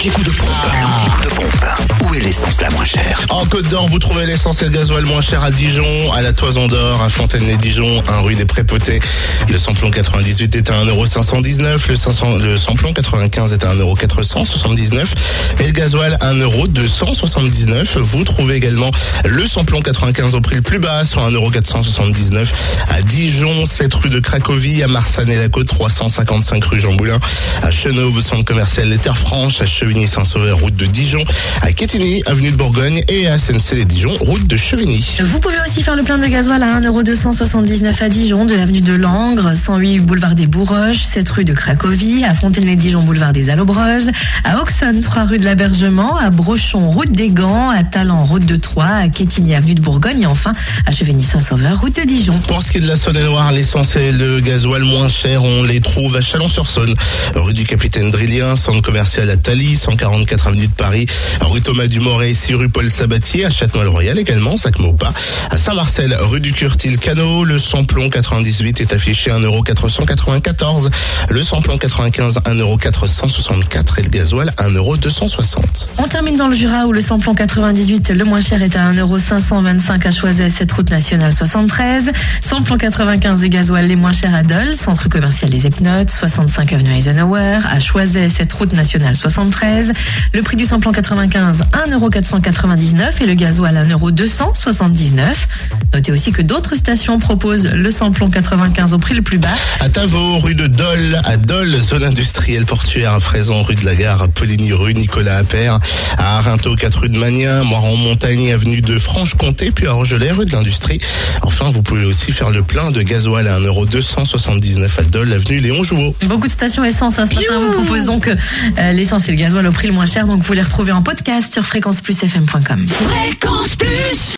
petit coup de pompe. Petit coup de pompe. L'essence la moins chère? En Côte d'Or, vous trouvez l'essence et le gasoil moins cher à Dijon, à la Toison d'Or, à Fontaine-les-Dijon, 1 rue des Prépotés. Le samplon 98 est à 1,519€, le, 500 le samplon 95 est à 1,479€ et le gasoil à 1,279€. Vous trouvez également le samplon 95 au prix le plus bas, soit 1,479€ à Dijon, 7 rue de Cracovie, à Marsanne-et-la-Côte, 355 rue Jean Boulin, à Chenauve, centre commercial Les Terres Franches, à Chevigny-Saint-Sauveur, route de Dijon, à Avenue de Bourgogne et à SNC-les-Dijon, route de Chevigny. Vous pouvez aussi faire le plein de gasoil à 1,279€ à Dijon, de l'avenue de Langres, 108 boulevard des Bourroches, 7 rue de Cracovie, à Fontaine-les-Dijon, boulevard des Allobroges, à Auxonne, 3 rue de l'Abergement, à Brochon, route des Gants, à Talent, route de Troyes, à Quetigny, avenue de Bourgogne et enfin à Chevigny-Saint-Sauveur, route de Dijon. Pour ce qui est de la Saône-et-Loire, l'essence et le gasoil moins cher, on les trouve à Chalon-sur-Saône, rue du Capitaine Drillien, centre commercial à Thaly, 144 avenue de Paris, rue Thomas Dumoré, 6 rue Paul Sabatier, à Châtenois-le-Royal également, Sac-Maupas, à Saint-Marcel, rue du Curtil Canot, le samplon 98 est affiché à 1,494€, le samplon 95 1,464€ et le gasoil 1,260€. On termine dans le Jura où le samplon 98, le moins cher est à 1,525€ à Choiset, cette route nationale 73. Samplon 95 et gasoil les moins chers à Dole, centre commercial des Epnotes, 65 avenue Eisenhower, à Choiset, cette route nationale 73. Le prix du samplon 95, 1,499€ et le gasoil 1,279€. Notez aussi que d'autres stations proposent le samplon 95 au prix le plus bas. À Tavaux, rue de Dole, à Dole, zone industrielle portuaire, à Fraisan, rue de la Gare, à Poligny, rue Nicolas Appert, à Arinto, 4 rue de Magnin, Moiron-Montagne, avenue de Franche-Comté, puis à Rogelet, rue de l'Industrie. Enfin, vous pouvez aussi faire le plein de gasoil à 1,279€ à Dole, avenue Léon Jouot. Beaucoup de stations essence. hein. Ce matin, on vous propose donc euh, l'essence et le gasoil au prix le moins cher. Donc, vous les retrouvez en podcast sur fréquenceplusfm.com. Fréquence Plus